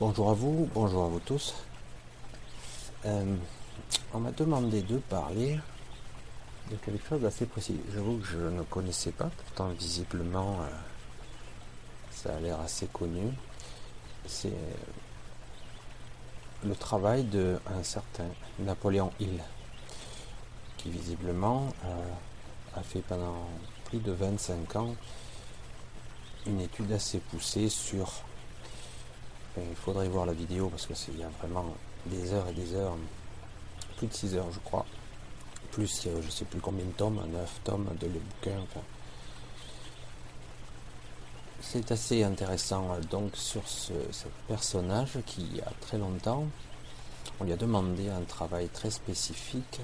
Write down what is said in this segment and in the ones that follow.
Bonjour à vous, bonjour à vous tous. Euh, on m'a demandé de parler de quelque chose d'assez précis. J'avoue que je ne connaissais pas, pourtant visiblement euh, ça a l'air assez connu. C'est le travail d'un certain Napoléon Hill, qui visiblement euh, a fait pendant plus de 25 ans une étude assez poussée sur il faudrait voir la vidéo parce que il y a vraiment des heures et des heures, plus de 6 heures je crois. Plus je ne sais plus combien de tomes, 9 tomes de le bouquin. C'est assez intéressant donc sur ce, personnage qui, il y a très longtemps, on lui a demandé un travail très spécifique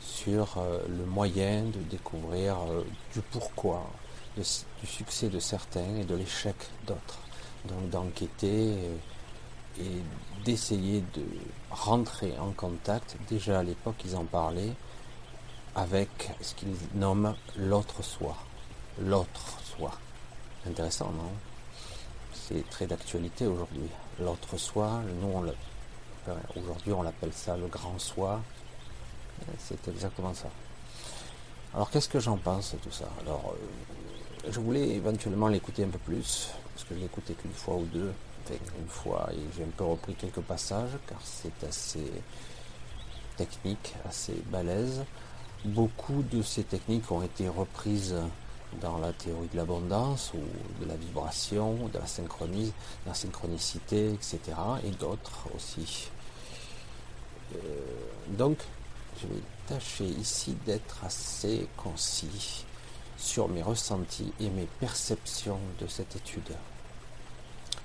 sur euh, le moyen de découvrir euh, du pourquoi, du succès de certains et de l'échec d'autres donc d'enquêter et, d'essayer de rentrer en contact. Déjà à l'époque, ils en parlaient avec ce qu'ils nomment l'autre soi. L'autre soi. Intéressant, non? C'est très d'actualité aujourd'hui. L'autre soi, nous aujourd'hui on l'appelle ça le grand soi. C'est exactement ça. Alors qu'est-ce que j'en pense de tout ça? Euh, je voulais éventuellement l'écouter un peu plus, parce que je écouté qu'une fois ou deux, une fois, et j'ai un peu repris quelques passages, car c'est assez technique, assez balèze. Beaucoup de ces techniques ont été reprises dans la théorie de l'abondance ou de la vibration, de la, synchronie, de la synchronicité, etc. Et d'autres aussi. Euh, donc, je vais tâcher ici d'être assez concis sur mes ressentis et mes perceptions de cette étude.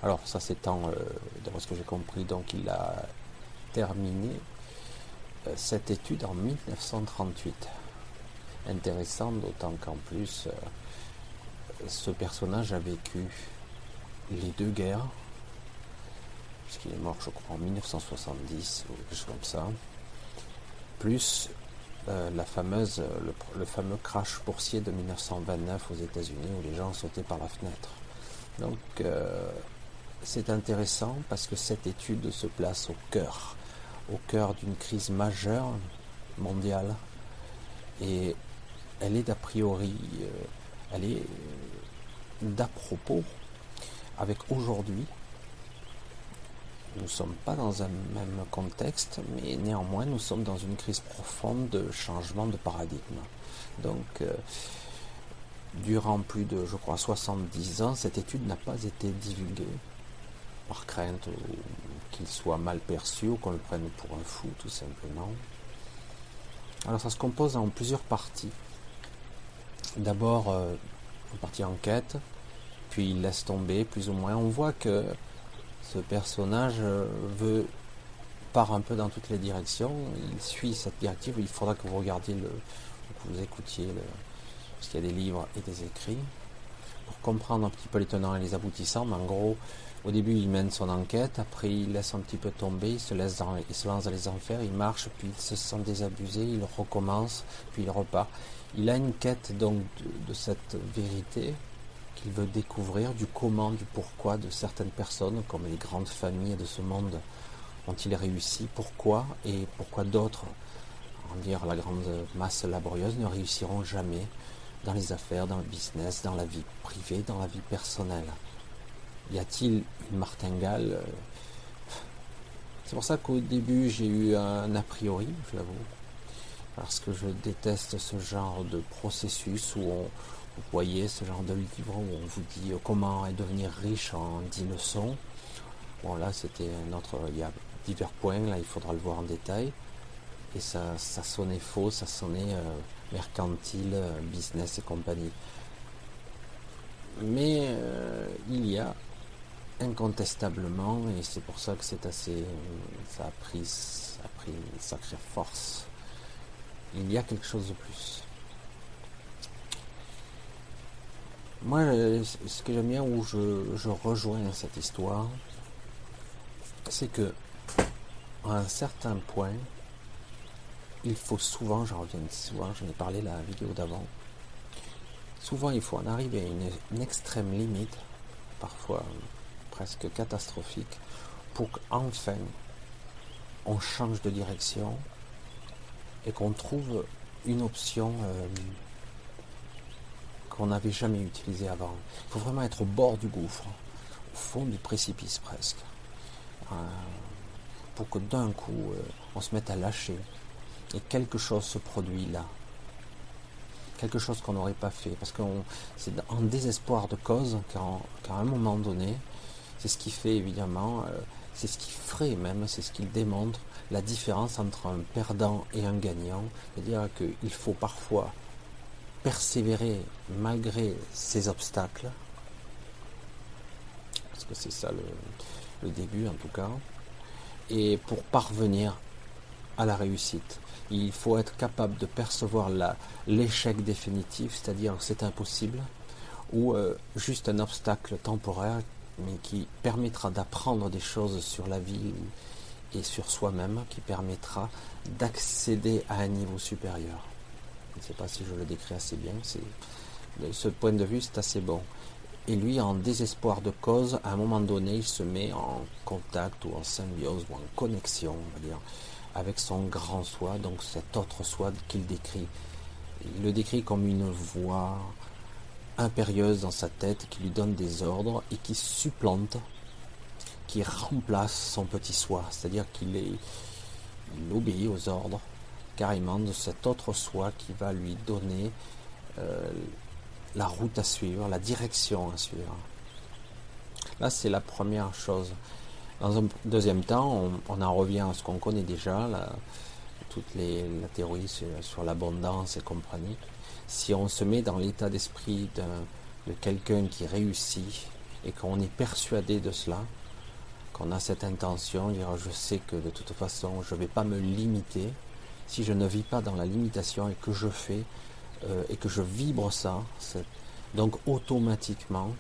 Alors ça s'étend, euh, d'après ce que j'ai compris, donc il a terminé euh, cette étude en 1938. Intéressant, d'autant qu'en plus, euh, ce personnage a vécu les deux guerres, puisqu'il est mort, je crois, en 1970 ou quelque chose comme ça, plus euh, la fameuse, euh, le, fameux crash boursier de 1929 aux États-Unis où les gens sautaient par la fenêtre. Donc euh, c'est intéressant parce que cette étude se place au cœur, au cœur d'une crise majeure mondiale et elle est d'a priori, elle est d'à propos avec aujourd'hui nous ne sommes pas dans un même contexte, mais néanmoins nous sommes dans une crise profonde de changement de paradigme. Donc, euh, durant plus de, je crois, 70 ans, cette étude n'a pas été divulguée par crainte qu'il soit mal perçu ou qu'on le prenne pour un fou, tout simplement. Alors, ça se compose en plusieurs parties. D'abord, euh, une partie enquête, puis il laisse tomber, plus ou moins. On voit que ce personnage euh, veut part un peu dans toutes les directions. Il suit cette directive. Il faudra que vous regardiez le, que vous écoutiez le, parce qu'il y a des livres et des écrits pour comprendre un petit peu les tenants et les aboutissants. Mais en gros, au début, il mène son enquête. Après, il laisse un petit peu tomber. Il se laisse dans, il se lance dans les enfers. Il marche, puis il se sent désabusé. Il recommence, puis il repart. Il a une quête donc de cette vérité il veut découvrir, du comment, du pourquoi de certaines personnes, comme les grandes familles de ce monde, ont-ils réussi, pourquoi, et pourquoi d'autres, en dire la grande masse laborieuse, ne réussiront jamais dans les affaires, dans le business, dans la vie privée, dans la vie personnelle. Y a-t-il une martingale euh, C'est pour ça qu'au début j'ai eu un a priori, je l'avoue, parce que je déteste ce genre de processus où on, vous voyez ce genre de livre où on vous dit comment devenir riche en 10 leçons. Bon là c'était un autre, il y a divers points, là il faudra le voir en détail. Et ça, ça sonnait faux, ça sonnait euh, mercantile, euh, business et compagnie. Mais euh, il y a incontestablement, et c'est pour ça que c'est assez, ça a pris, ça a pris une sacrée force. Il y a quelque chose de plus. Moi, ce que j'aime bien où je, rejoins cette histoire, c'est que à un certain point, il faut souvent, j'en reviens souvent, j'en ai parlé la vidéo d'avant, souvent il faut en arriver à une, extrême limite, parfois presque catastrophique, pour qu'enfin on change de direction et qu'on trouve une option euh, qu'on n'avait jamais utilisée avant. Il faut vraiment être au bord du gouffre, au fond du précipice presque, euh, pour que d'un coup euh, on se mette à lâcher et quelque chose se produit là. Quelque chose qu'on n'aurait pas fait, parce que c'est en désespoir de cause qu'à un moment donné, c'est ce qui fait évidemment c'est ce qui ferait même, c'est ce qu'il démontre, la différence entre un perdant et un gagnant. C'est-à-dire qu'il faut parfois persévérer malgré ces obstacles, parce que c'est ça le, début en tout cas, et pour parvenir à la réussite. Il faut être capable de percevoir l'échec définitif, c'est-à-dire c'est impossible, ou euh, juste un obstacle temporaire mais qui permettra d'apprendre des choses sur la vie et sur soi-même, qui permettra d'accéder à un niveau supérieur. Je ne sais pas si je le décris assez bien, ce point de vue c'est assez bon. Et lui, en désespoir de cause, à un moment donné, il se met en contact ou en symbiose ou en connexion, on va dire, avec son grand soi, donc cet autre soi qu'il décrit. Il le décrit comme une voix, impérieuse dans sa tête qui lui donne des ordres et qui supplante, qui remplace son petit soi. C'est-à-dire qu'il est, il obéit aux ordres carrément de cet autre soi qui va lui donner euh, la route à suivre, la direction à suivre. Là, c'est la première chose. Dans un deuxième temps, on, en revient à ce qu'on connaît déjà, la, toute les, la théorie sur, l'abondance et compagnie si on se met dans l'état d'esprit de, quelqu'un qui réussit et qu'on est persuadé de cela, qu'on a cette intention, dire je sais que de toute façon je ne vais pas me limiter, si je ne vis pas dans la limitation et que je fais euh, et que je vibre ça, donc automatiquement,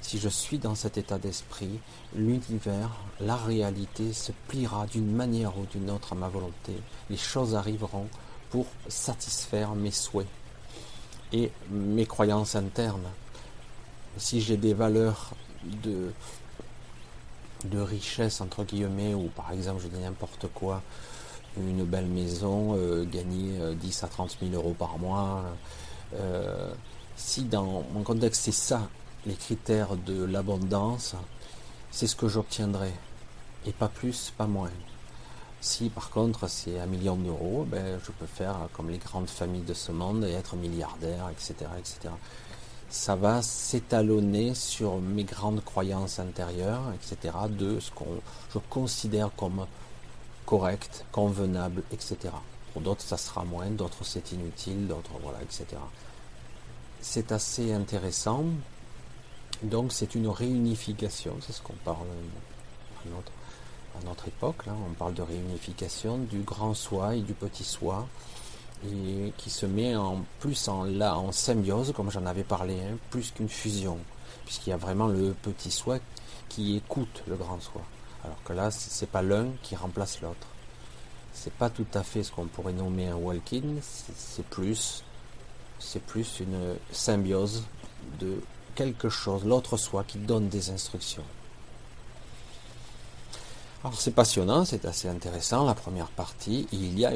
si je suis dans cet état d'esprit, l'univers, la réalité se pliera d'une manière ou d'une autre à ma volonté. Les choses arriveront pour satisfaire mes souhaits et mes croyances internes. Si j'ai des valeurs de, de richesse, entre guillemets, ou par exemple, je dis n'importe quoi, une belle maison, euh, gagner 10 euh, à 30 000 euros par mois, euh, si dans mon contexte c'est ça, les critères de l'abondance, c'est ce que j'obtiendrai. Et pas plus, pas moins. Si par contre c'est un million d'euros, ben, je peux faire comme les grandes familles de ce monde et être milliardaire, etc. etc. Ça va s'étalonner sur mes grandes croyances intérieures, etc. de ce qu'on je considère comme correct, convenable, etc. Pour d'autres ça sera moins, d'autres c'est inutile, d'autres voilà, etc. C'est assez intéressant. Donc c'est une réunification, c'est ce qu'on parle à notre époque, on parle de réunification du grand soi et du petit soi, et qui se met en plus en, là, en symbiose, comme j'en avais parlé, hein, plus qu'une fusion, puisqu'il y a vraiment le petit soi qui écoute le grand soi. Alors que là, c'est pas l'un qui remplace l'autre. C'est pas tout à fait ce qu'on pourrait nommer un walk-in, c'est plus, c'est plus une symbiose de quelque chose, l'autre soi qui donne des instructions. Alors c'est passionnant, c'est assez intéressant la première partie. il y a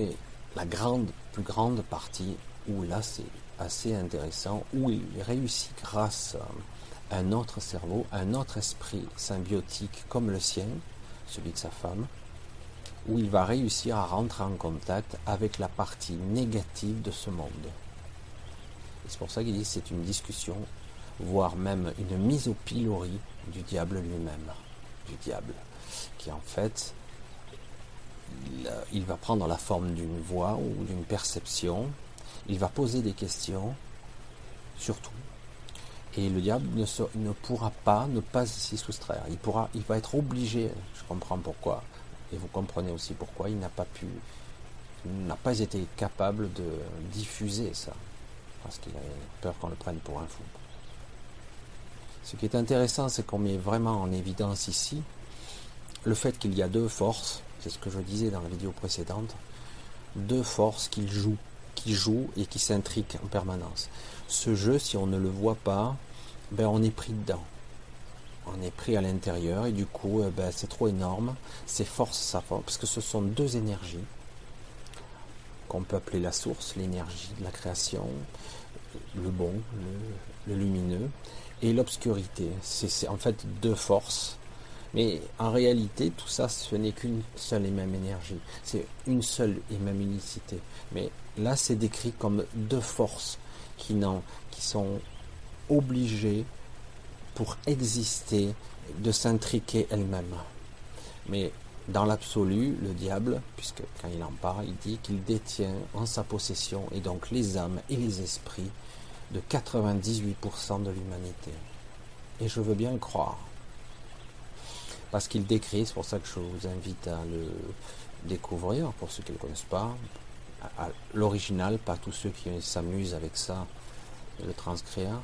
la grande, plus grande partie où là c'est assez intéressant, où il réussit grâce à un autre cerveau, un autre esprit symbiotique comme le sien, celui de sa femme, où il va réussir à rentrer en contact avec la partie négative de ce monde. c'est pour ça qu'il dit que c'est une discussion, voire même une mise au pilori du diable lui-même, du diable qui en fait, il, va prendre la forme d'une voix ou d'une perception, il va poser des questions, surtout, et le diable ne, ne pourra pas ne pas s'y soustraire. Il, pourra, il va être obligé, je comprends pourquoi, et vous comprenez aussi pourquoi il n'a pas pu, n'a pas été capable de diffuser ça, parce qu'il a peur qu'on le prenne pour un fou. Ce qui est intéressant, c'est qu'on met vraiment en évidence ici le fait qu'il y a deux forces, c'est ce que je disais dans la vidéo précédente, deux forces qui jouent, qui jouent et qui s'intriquent en permanence. Ce jeu, si on ne le voit pas, ben on est pris dedans. on est pris à l'intérieur et du coup eh ben, c'est trop énorme, c'est force sa force, parce que ce sont deux énergies qu'on peut appeler la source, l'énergie de la création, le bon, le, lumineux, et l'obscurité. C'est en fait deux forces. Mais en réalité, tout ça, ce n'est qu'une seule et même énergie. C'est une seule et même unicité. Mais là, c'est décrit comme deux forces qui, qui sont obligées pour exister de s'intriquer elles-mêmes. Mais dans l'absolu, le diable, puisque quand il en parle, il dit qu'il détient en sa possession, et donc les âmes et les esprits, de 98% de l'humanité. Et je veux bien le croire. Parce qu'il décrit, c'est pour ça que je vous invite à le découvrir, pour ceux qui ne le connaissent pas, l'original, pas tous ceux qui s'amusent avec ça, le transcrire.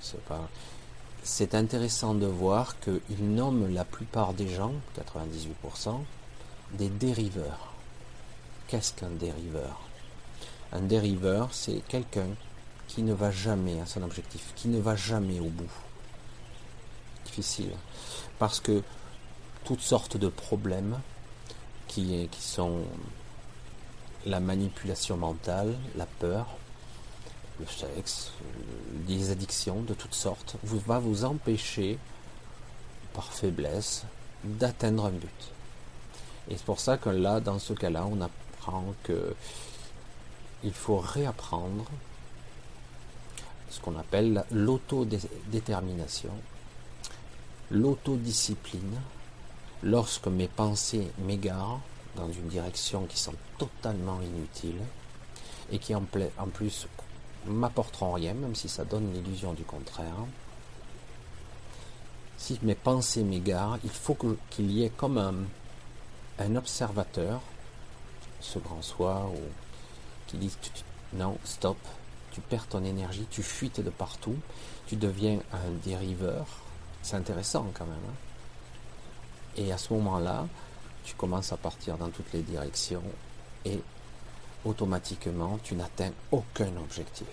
c'est pas c'est intéressant de voir qu'il nomme la plupart des gens, 98%, des dériveurs. Qu'est-ce qu'un dériveur? Un dériveur, c'est quelqu'un qui ne va jamais à son objectif, qui ne va jamais au bout. Parce que toutes sortes de problèmes qui, qui sont la manipulation mentale, la peur, le sexe, des addictions de toutes sortes, vous, va vous empêcher, par faiblesse, d'atteindre un but. Et c'est pour ça que là, dans ce cas-là, on apprend que il faut réapprendre ce qu'on appelle l'autodétermination, l'autodiscipline, lorsque mes pensées m'égarent dans une direction qui sont totalement inutiles et qui en, plus m'apporteront rien, même si ça donne l'illusion du contraire. Si mes pensées m'égarent, il faut qu'il y ait comme un, un, observateur, ce grand soi, ou, qui dit non, stop, tu perds ton énergie, tu fuites de partout, tu deviens un dériveur. C'est intéressant quand même. Hein. et à ce moment-là, tu commences à partir dans toutes les directions et automatiquement tu n'atteins aucun objectif.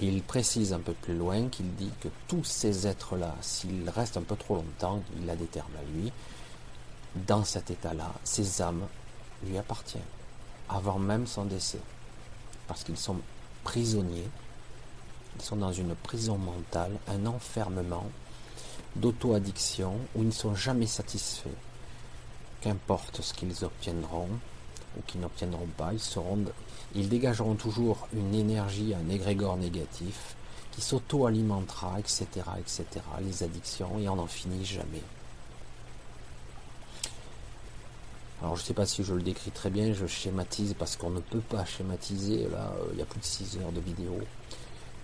il précise un peu plus loin qu'il dit que tous ces êtres-là, s'ils restent un peu trop longtemps, il a des termes à lui, dans cet état-là, ces âmes lui appartiennent, avant même son décès. Parce qu'ils sont prisonniers, ils sont dans une prison mentale, un enfermement d'auto-addiction où ils ne sont jamais satisfaits. Qu'importe ce qu'ils obtiendront, ou qui n'obtiendront pas, ils, ils dégageront toujours une énergie, un égrégore négatif qui s'auto-alimentera, etc., etc., les addictions, et on n'en finit jamais. Alors je ne sais pas si je le décris très bien, je schématise parce qu'on ne peut pas schématiser, là euh, il y a plus de 6 heures de vidéo,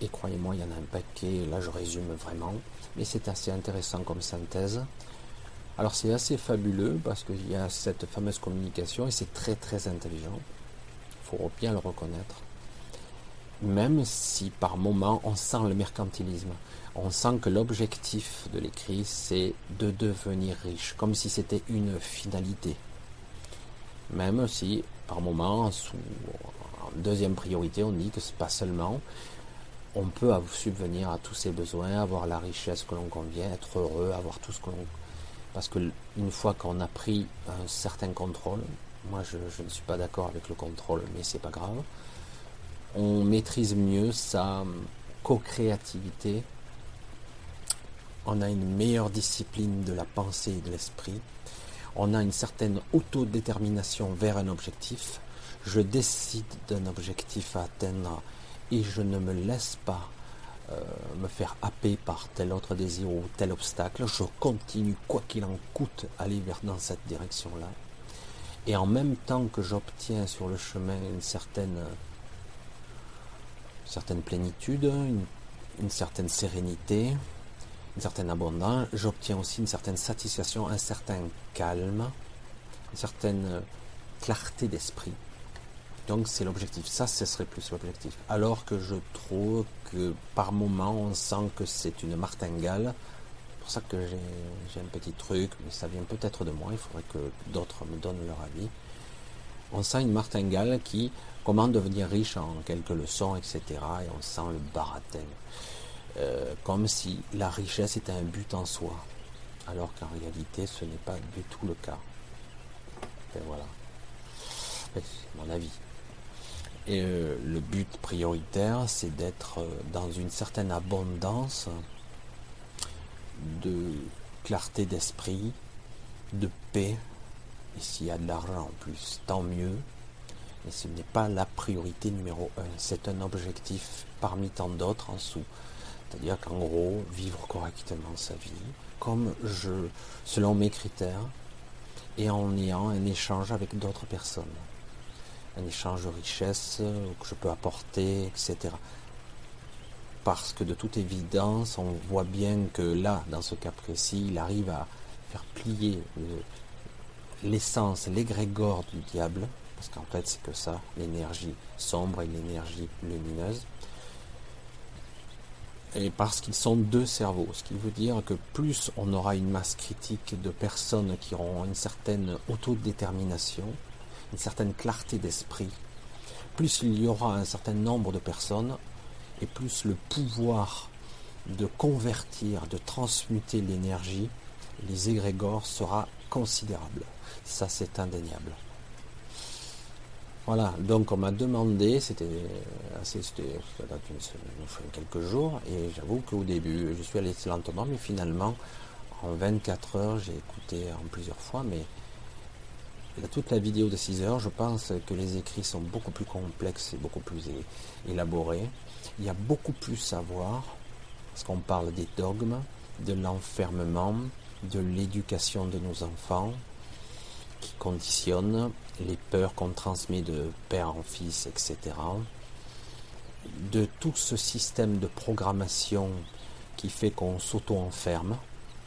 et croyez-moi il y en a un paquet, là je résume vraiment, mais c'est assez intéressant comme synthèse. Alors c'est assez fabuleux parce qu'il y a cette fameuse communication et c'est très très intelligent. Il faut bien le reconnaître. Même si par moment on sent le mercantilisme, on sent que l'objectif de l'écrit c'est de devenir riche, comme si c'était une finalité. Même si par moment, en deuxième priorité, on dit que c'est pas seulement on peut subvenir à tous ses besoins, avoir la richesse que l'on convient, être heureux, avoir tout ce que l'on parce que une fois qu'on a pris un certain contrôle, moi je, ne suis pas d'accord avec le contrôle, mais c'est pas grave, on maîtrise mieux sa co-créativité, on a une meilleure discipline de la pensée et de l'esprit, on a une certaine autodétermination vers un objectif, je décide d'un objectif à atteindre et je ne me laisse pas euh, me faire happer par tel autre désir ou tel obstacle, je continue, quoi qu'il en coûte, aller vers dans cette direction-là. Et en même temps que j'obtiens sur le chemin une certaine, certaine plénitude, une, certaine sérénité, une certaine abondance, j'obtiens aussi une certaine satisfaction, un certain calme, une certaine clarté d'esprit. Donc c'est l'objectif. Ça, ce serait plus l'objectif. Alors que je trouve que par moment, on sent que c'est une martingale. C'est pour ça que j'ai un petit truc, mais ça vient peut-être de moi. Il faudrait que d'autres me donnent leur avis. On sent une martingale qui, comment devenir riche en quelques leçons, etc. Et on sent le baratin. euh, comme si la richesse était un but en soi, alors qu'en réalité ce n'est pas du tout le cas. Et voilà, c'est mon avis. Et euh, le but prioritaire, c'est d'être euh, dans une certaine abondance de clarté d'esprit, de paix. Et s'il y a de l'argent en plus, tant mieux. Mais ce n'est pas la priorité numéro un. C'est un objectif parmi tant d'autres en dessous. C'est-à-dire qu'en gros, vivre correctement sa vie, comme je, selon mes critères, et en ayant un échange avec d'autres personnes. Un échange de richesse que je peux apporter, etc. Parce que de toute évidence, on voit bien que là, dans ce cas précis, il arrive à faire plier l'essence, l'égrégore du diable, parce qu'en fait c'est que ça, l'énergie sombre et l'énergie lumineuse, et parce qu'ils sont deux cerveaux, ce qui veut dire que plus on aura une masse critique de personnes qui auront une certaine autodétermination, une certaine clarté d'esprit, plus il y aura un certain nombre de personnes, et plus le pouvoir de convertir, de transmuter l'énergie, les égrégores sera considérable. Ça c'est indéniable. Voilà, donc on m'a demandé, c'était assez, c'était quelques jours, et j'avoue qu'au début, je suis allé lentement, mais finalement, en 24 heures, j'ai écouté en plusieurs fois, mais toute la vidéo de 6 heures, je pense que les écrits sont beaucoup plus complexes et beaucoup plus élaborés. Il y a beaucoup plus à voir, parce qu'on parle des dogmes, de l'enfermement, de l'éducation de nos enfants, qui conditionnent les peurs qu'on transmet de père en fils, etc. De tout ce système de programmation qui fait qu'on s'auto-enferme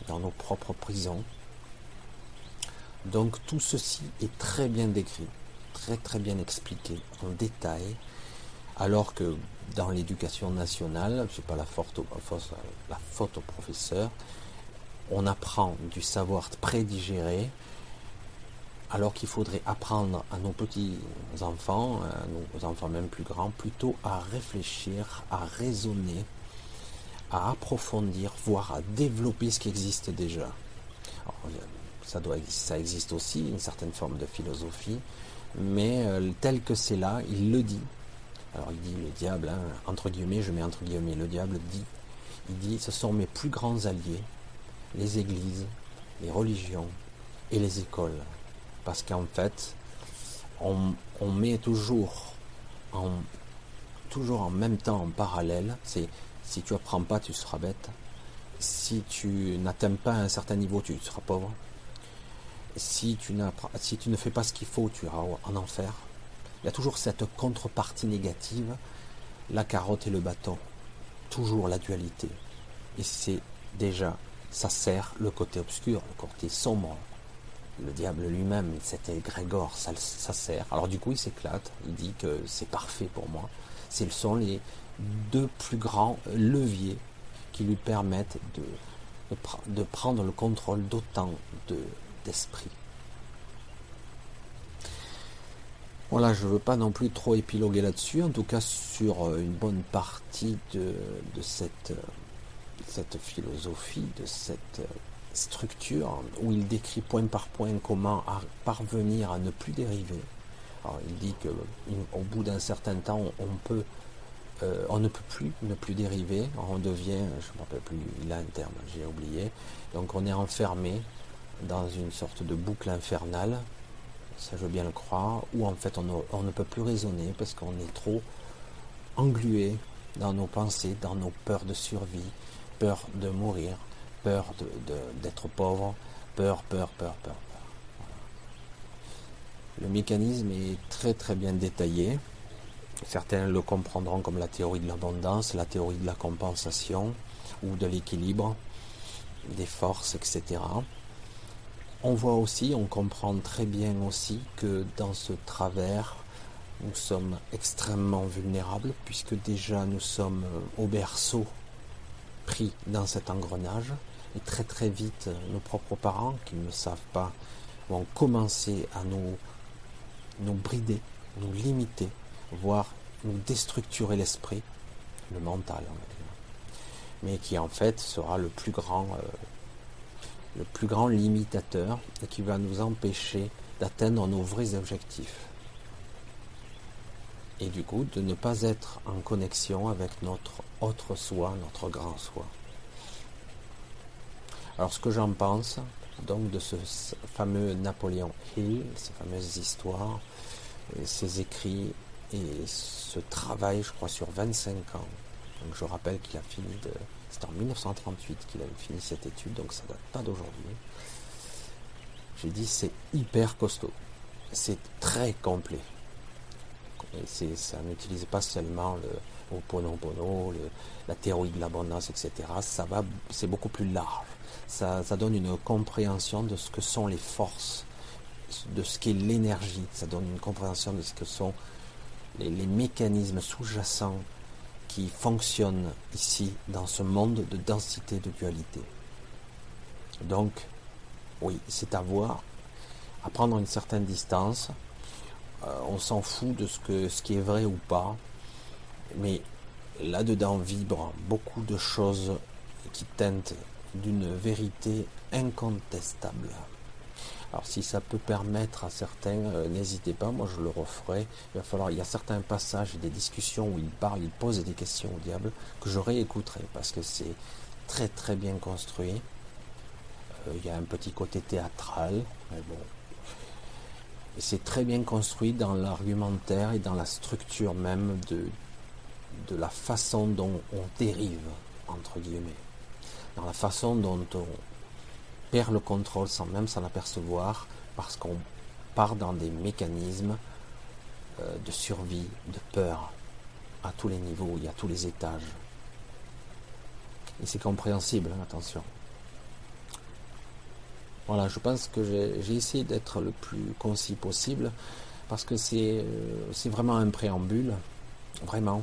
dans nos propres prisons. Donc tout ceci est très bien décrit, très très bien expliqué en détail, alors que dans l'éducation nationale, je pas la faute, la faute au professeur, on apprend du savoir prédigéré alors qu'il faudrait apprendre à nos petits enfants, à nos enfants même plus grands, plutôt à réfléchir, à raisonner, à approfondir, voire à développer ce qui existe déjà. Ça, doit, ça existe aussi, une certaine forme de philosophie, mais euh, tel que c'est là, il le dit. Alors il dit le diable, hein, entre guillemets, je mets entre guillemets, le diable dit, il dit, ce sont mes plus grands alliés, les églises, les religions et les écoles parce qu'en fait, on, met toujours en, toujours en même temps, en parallèle, c'est si tu apprends pas, tu seras bête. Si tu n'atteins pas un certain niveau, tu seras pauvre. Si tu, ne fais pas ce qu'il faut, tu iras en enfer. Il y a toujours cette contrepartie négative, la carotte et le bâton. Toujours la dualité. Et c'est déjà, ça sert le côté obscur, le côté sombre, le diable lui-même, cet égrégore, ça, sert. Alors du coup, il s'éclate, il dit que c'est parfait pour moi. Ce sont les deux plus grands leviers qui lui permettent de, de, prendre le contrôle d'autant d'esprit. voilà, je ne veux pas non plus trop épiloguer là-dessus, en tout cas sur euh, une bonne partie de, euh, cette philosophie, de cette euh, structure où il décrit point par point comment parvenir à ne plus dériver. Il dit que au bout d'un certain temps, on on ne peut plus ne plus dériver. On devient, je ne me rappelle plus, il a un terme, j'ai oublié. Donc on est enfermé dans une sorte de boucle infernale, ça je veux bien le croire, où en fait on, ne peut plus raisonner parce qu'on est trop englué dans nos pensées, dans nos peurs de survie, peur de mourir, peur d'être pauvre, peur, peur, peur, peur. Le mécanisme est très très bien détaillé. Certains le comprendront comme la théorie de l'abondance, la théorie de la compensation ou de l'équilibre, des forces, etc. On voit aussi, on comprend très bien aussi que dans ce travers, nous sommes extrêmement vulnérables puisque déjà nous sommes au berceau pris dans cet engrenage. Et très très vite, nos propres parents, qui ne savent pas, vont commencer à nous, nous brider, nous limiter, voire nous déstructurer l'esprit, le mental, on va mais qui en fait sera le plus grand, euh, le plus grand limitateur et qui va nous empêcher d'atteindre nos vrais objectifs. Et du coup, de ne pas être en connexion avec notre autre soi, notre grand soi. Alors ce que j'en pense, donc de ce fameux Napoléon Hill, ces fameuses histoires, ces écrits et ce travail, je crois, sur 25 ans. Donc je rappelle qu'il a fini de. C'était en 1938 qu'il a fini cette étude, donc ça date pas d'aujourd'hui. J'ai dit c'est hyper costaud. C'est très complet. Et ça n'utilise pas seulement le Oponopono, le, la théorie de l'abondance, etc. C'est beaucoup plus large. Ça, ça donne une compréhension de ce que sont les forces, de ce qu'est l'énergie. Ça donne une compréhension de ce que sont les mécanismes sous-jacents qui fonctionnent ici dans ce monde de densité de dualité. Donc, oui, c'est à voir, à prendre une certaine distance. Euh, on s'en fout de ce, que, ce qui est vrai ou pas, mais là-dedans vibrent beaucoup de choses qui teintent d'une vérité incontestable. Alors si ça peut permettre à certains, euh, n'hésitez pas, moi je le referai. Il va falloir, il y a certains passages, des discussions où il parle, il pose des questions au diable que je réécouterai parce que c'est très très bien construit. Euh, il y a un petit côté théâtral, mais bon. Et c'est très bien construit dans l'argumentaire et dans la structure même de, de la façon dont on dérive, entre guillemets. Dans la façon dont on, perd le contrôle sans même s'en apercevoir parce qu'on part dans des mécanismes euh, de survie, de peur à tous les niveaux et à tous les étages. Et c'est compréhensible, hein, attention. Voilà, je pense que j'ai essayé d'être le plus concis possible parce que c'est euh, vraiment un préambule. Vraiment.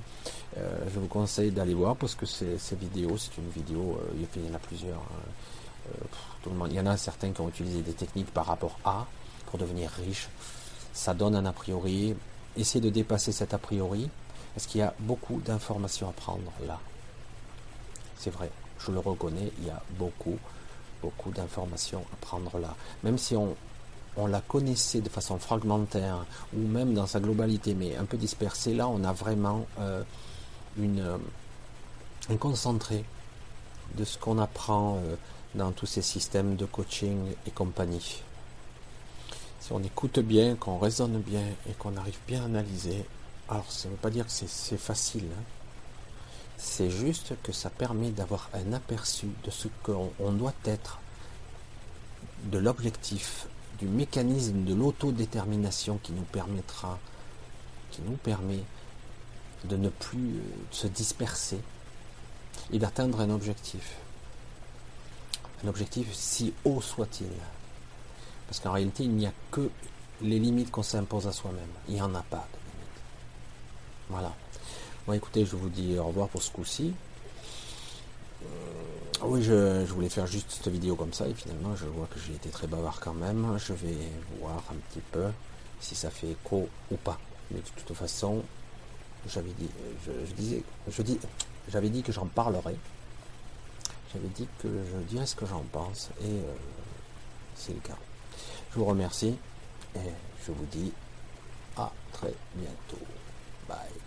Euh, je vous conseille d'aller voir parce que c'est vidéo, c'est une vidéo, il y en a plusieurs. Hein. Euh, il y en a certains qui ont utilisé des techniques par rapport à pour devenir riche. Ça donne un a priori. Essayez de dépasser cet a priori parce qu'il y a beaucoup d'informations à prendre là. C'est vrai, je le reconnais, il y a beaucoup, beaucoup d'informations à prendre là. Même si on, on la connaissait de façon fragmentaire ou même dans sa globalité, mais un peu dispersée, là on a vraiment euh, une, un concentré de ce qu'on apprend euh, dans tous ces systèmes de coaching et compagnie. Si on écoute bien, qu'on raisonne bien et qu'on arrive bien à analyser, alors ça ne veut pas dire que c'est facile. Hein. C'est juste que ça permet d'avoir un aperçu de ce qu'on doit être, de l'objectif, du mécanisme de l'autodétermination qui nous permettra, qui nous permet de ne plus euh, se disperser et d'atteindre un objectif un objectif si haut soit-il. Parce qu'en réalité, il n'y a que les limites qu'on s'impose à soi-même. Il n'y en a pas de limites. Voilà. Bon, écoutez, je vous dis au revoir pour ce coup-ci. Euh, oui, je, voulais faire juste cette vidéo comme ça, et finalement, je vois que j'ai été très bavard quand même. Je vais voir un petit peu si ça fait écho ou pas. Mais de toute façon, j'avais dit, je, disais, je dis, j'avais dit que j'en parlerai. J'avais dit que je dirais ce que j'en pense et euh, c'est le cas. Je vous remercie et je vous dis à très bientôt. Bye.